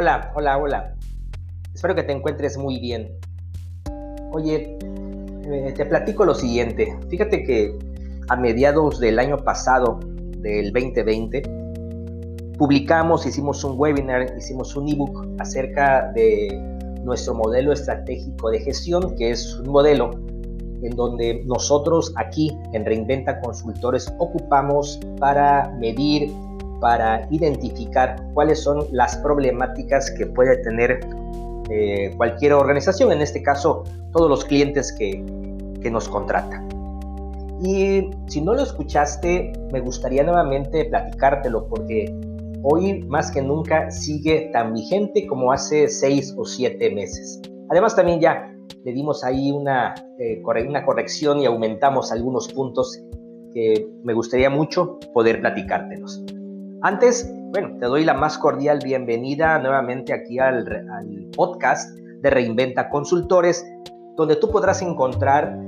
Hola, hola, hola. Espero que te encuentres muy bien. Oye, eh, te platico lo siguiente. Fíjate que a mediados del año pasado, del 2020, publicamos, hicimos un webinar, hicimos un ebook acerca de nuestro modelo estratégico de gestión, que es un modelo en donde nosotros aquí en Reinventa Consultores ocupamos para medir, para identificar cuáles son las problemáticas que puede tener eh, cualquier organización, en este caso todos los clientes que, que nos contratan. Y si no lo escuchaste, me gustaría nuevamente platicártelo porque hoy más que nunca sigue tan vigente como hace seis o siete meses. Además también ya le dimos ahí una, eh, una corrección y aumentamos algunos puntos que me gustaría mucho poder platicártelos. Antes, bueno, te doy la más cordial bienvenida nuevamente aquí al, podcast de Reinventa Consultores, donde tú podrás encontrar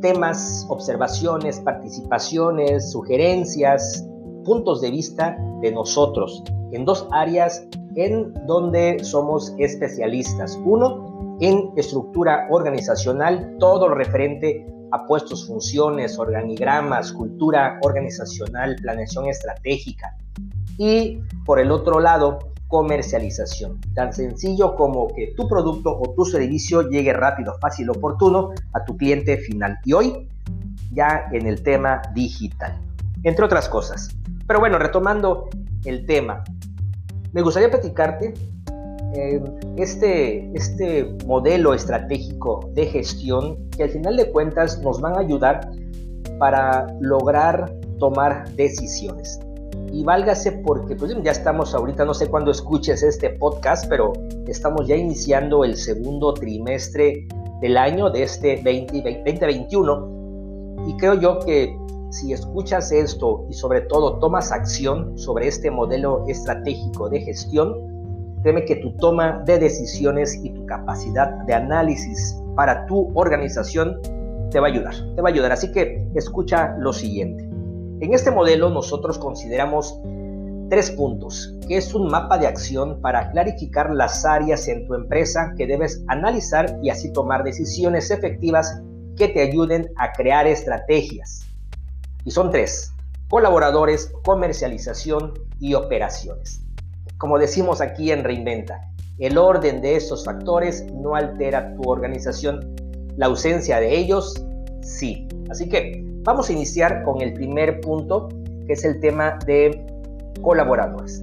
temas, observaciones, participaciones, sugerencias, puntos de vista de nosotros en dos áreas en donde somos especialistas. Uno, en estructura organizacional, todo lo referente a puestos, funciones, organigramas, cultura organizacional, planeación estratégica. Y por el otro lado, comercialización. Tan sencillo como que tu producto o tu servicio llegue rápido, fácil, oportuno a tu cliente final. Y hoy ya en el tema digital, entre otras cosas. Pero bueno, retomando el tema, me gustaría platicarte eh, este, este modelo estratégico de gestión que al final de cuentas nos van a ayudar para lograr tomar decisiones. Y válgase porque pues ya estamos ahorita, no sé cuándo escuches este podcast, pero estamos ya iniciando el segundo trimestre del año de este 2021. Y creo yo que si escuchas esto y sobre todo tomas acción sobre este modelo estratégico de gestión, Créeme que tu toma de decisiones y tu capacidad de análisis para tu organización te va a ayudar. Te va a ayudar. Así que escucha lo siguiente. En este modelo nosotros consideramos tres puntos, que es un mapa de acción para clarificar las áreas en tu empresa que debes analizar y así tomar decisiones efectivas que te ayuden a crear estrategias. Y son tres, colaboradores, comercialización y operaciones. Como decimos aquí en Reinventa, el orden de estos factores no altera tu organización. La ausencia de ellos, sí. Así que vamos a iniciar con el primer punto, que es el tema de colaboradores.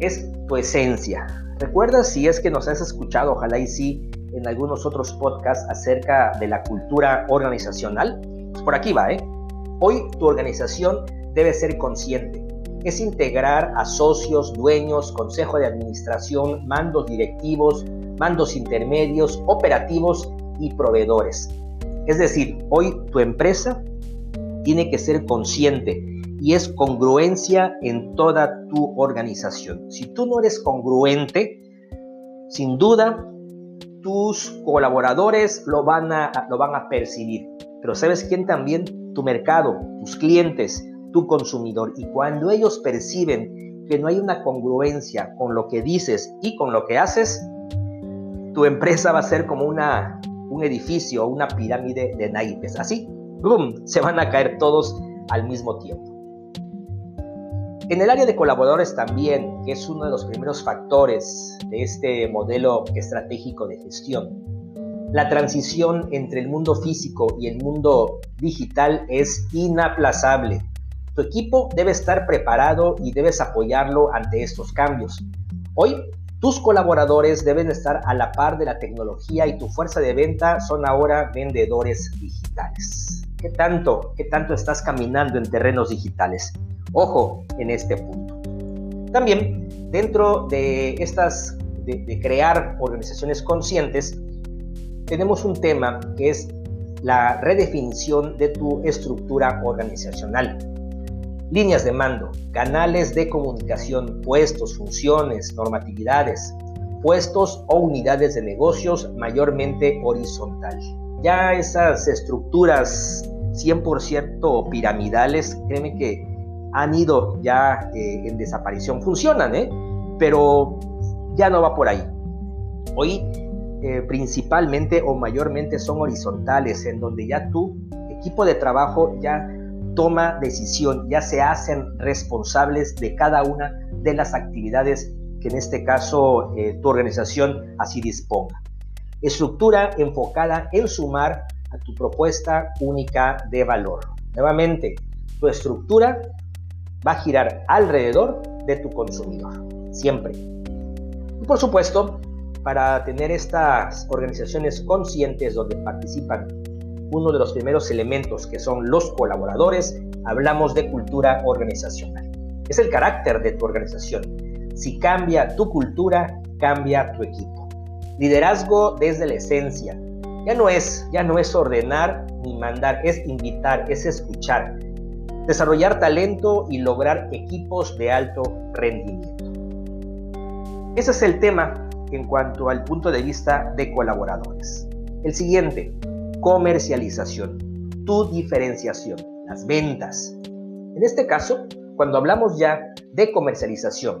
Es tu esencia. Recuerda si es que nos has escuchado, ojalá y sí, en algunos otros podcasts acerca de la cultura organizacional. Pues por aquí va, ¿eh? Hoy tu organización debe ser consciente es integrar a socios, dueños, consejo de administración, mandos directivos, mandos intermedios, operativos y proveedores. Es decir, hoy tu empresa tiene que ser consciente y es congruencia en toda tu organización. Si tú no eres congruente, sin duda tus colaboradores lo van a, lo van a percibir. Pero ¿sabes quién también? Tu mercado, tus clientes, tu consumidor. Y cuando ellos perciben que no hay una congruencia con lo que dices y con lo que haces, tu empresa va a ser como una, un edificio o una pirámide de naipes. Así, ¡boom!, se van a caer todos al mismo tiempo. En el área de colaboradores también, que es uno de los primeros factores de este modelo estratégico de gestión, la transición entre el mundo físico y el mundo digital es inaplazable. Tu equipo debe estar preparado y debes apoyarlo ante estos cambios. Hoy, tus colaboradores deben estar a la par de la tecnología y tu fuerza de venta son ahora vendedores digitales. ¿Qué tanto, qué tanto estás caminando en terrenos digitales? Ojo en este punto. También, dentro de estas, de crear organizaciones conscientes, tenemos un tema que es la redefinición de tu estructura organizacional líneas de mando, canales de comunicación, puestos, funciones, normatividades, puestos o unidades de negocios mayormente horizontal. Ya esas estructuras 100% piramidales, créeme que han ido ya eh, en desaparición. Funcionan, ¿eh? pero ya no va por ahí. Hoy eh, principalmente o mayormente son horizontales, en donde ya tu equipo de trabajo ya toma decisión, ya se hacen responsables de cada una de las actividades que en este caso eh, tu organización así disponga. Estructura enfocada en sumar a tu propuesta única de valor. Nuevamente, tu estructura va a girar alrededor de tu consumidor, siempre. Y por supuesto, para tener estas organizaciones conscientes donde participan uno de los primeros elementos que son los colaboradores, hablamos de cultura organizacional. Es el carácter de tu organización. Si cambia tu cultura, cambia tu equipo. Liderazgo desde la esencia. Ya no es, ya no es ordenar ni mandar, es invitar, es escuchar, desarrollar talento y lograr equipos de alto rendimiento. Ese es el tema en cuanto al punto de vista de colaboradores. El siguiente, comercialización, tu diferenciación, las ventas. En este caso, cuando hablamos ya de comercialización,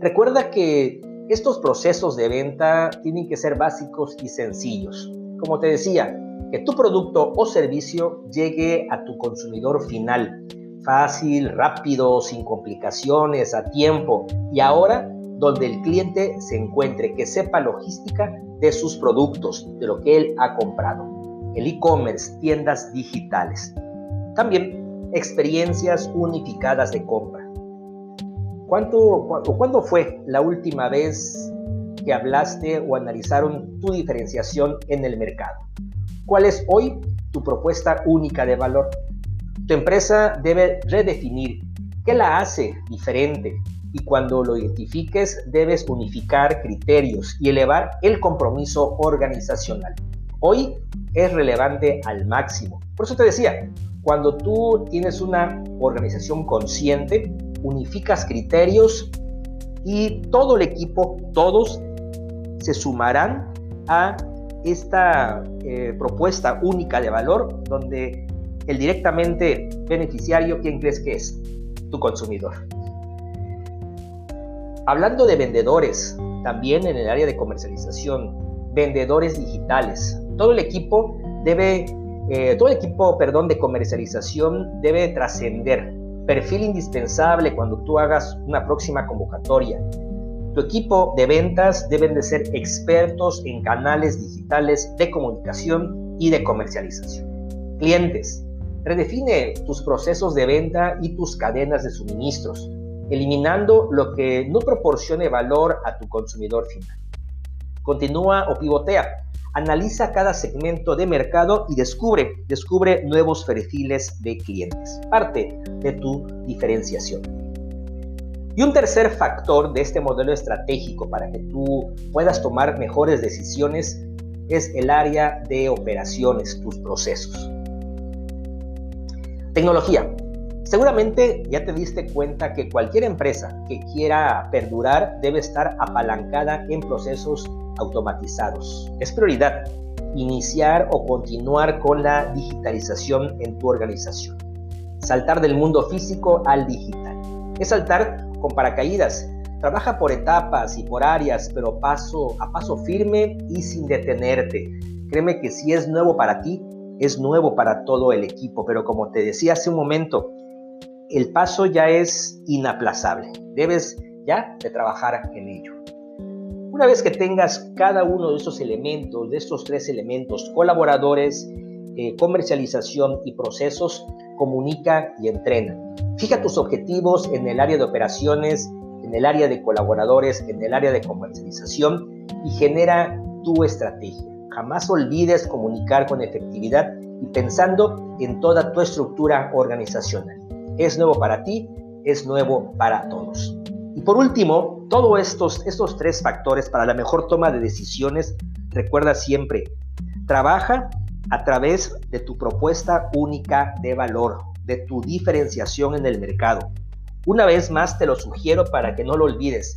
recuerda que estos procesos de venta tienen que ser básicos y sencillos. Como te decía, que tu producto o servicio llegue a tu consumidor final, fácil, rápido, sin complicaciones, a tiempo y ahora donde el cliente se encuentre, que sepa logística de sus productos, de lo que él ha comprado el e-commerce, tiendas digitales. También experiencias unificadas de compra. ¿Cuánto, o ¿Cuándo fue la última vez que hablaste o analizaron tu diferenciación en el mercado? ¿Cuál es hoy tu propuesta única de valor? Tu empresa debe redefinir qué la hace diferente y cuando lo identifiques debes unificar criterios y elevar el compromiso organizacional. Hoy es relevante al máximo. Por eso te decía, cuando tú tienes una organización consciente, unificas criterios y todo el equipo, todos se sumarán a esta eh, propuesta única de valor donde el directamente beneficiario, ¿quién crees que es? Tu consumidor. Hablando de vendedores, también en el área de comercialización, vendedores digitales, todo el equipo debe, eh, todo el equipo, perdón, de comercialización debe trascender. Perfil indispensable cuando tú hagas una próxima convocatoria. Tu equipo de ventas deben de ser expertos en canales digitales de comunicación y de comercialización. Clientes. Redefine tus procesos de venta y tus cadenas de suministros, eliminando lo que no proporcione valor a tu consumidor final. Continúa o pivotea analiza cada segmento de mercado y descubre, descubre nuevos perfiles de clientes. Parte de tu diferenciación. Y un tercer factor de este modelo estratégico para que tú puedas tomar mejores decisiones es el área de operaciones, tus procesos. Tecnología. Seguramente ya te diste cuenta que cualquier empresa que quiera perdurar debe estar apalancada en procesos automatizados. Es prioridad iniciar o continuar con la digitalización en tu organización. Saltar del mundo físico al digital. Es saltar con paracaídas. Trabaja por etapas y por áreas, pero paso a paso firme y sin detenerte. Créeme que si es nuevo para ti, es nuevo para todo el equipo, pero como te decía hace un momento, el paso ya es inaplazable. Debes ya de trabajar en ello. Una vez que tengas cada uno de estos elementos, de estos tres elementos, colaboradores, eh, comercialización y procesos, comunica y entrena. Fija tus objetivos en el área de operaciones, en el área de colaboradores, en el área de comercialización y genera tu estrategia. Jamás olvides comunicar con efectividad y pensando en toda tu estructura organizacional. Es nuevo para ti, es nuevo para todos. Y por último, todos estos, estos tres factores para la mejor toma de decisiones, recuerda siempre, trabaja a través de tu propuesta única de valor, de tu diferenciación en el mercado. Una vez más te lo sugiero para que no lo olvides.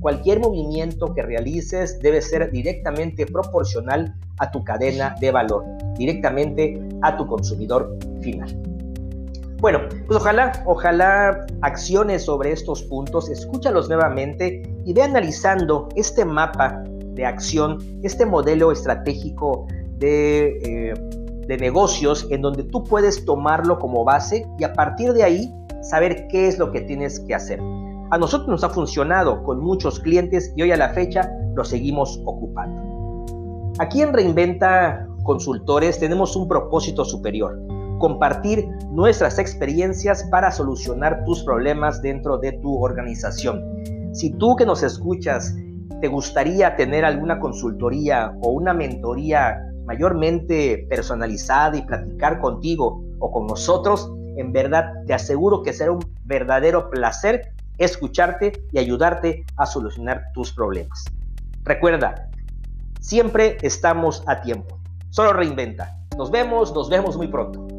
Cualquier movimiento que realices debe ser directamente proporcional a tu cadena de valor, directamente a tu consumidor final. Bueno, pues ojalá, ojalá acciones sobre estos puntos, escúchalos nuevamente y ve analizando este mapa de acción, este modelo estratégico de, eh, de negocios en donde tú puedes tomarlo como base y a partir de ahí saber qué es lo que tienes que hacer. A nosotros nos ha funcionado con muchos clientes y hoy a la fecha lo seguimos ocupando. Aquí en Reinventa Consultores tenemos un propósito superior, compartir nuestras experiencias para solucionar tus problemas dentro de tu organización. Si tú que nos escuchas te gustaría tener alguna consultoría o una mentoría mayormente personalizada y platicar contigo o con nosotros, en verdad te aseguro que será un verdadero placer escucharte y ayudarte a solucionar tus problemas. Recuerda, siempre estamos a tiempo. Solo reinventa. Nos vemos, nos vemos muy pronto.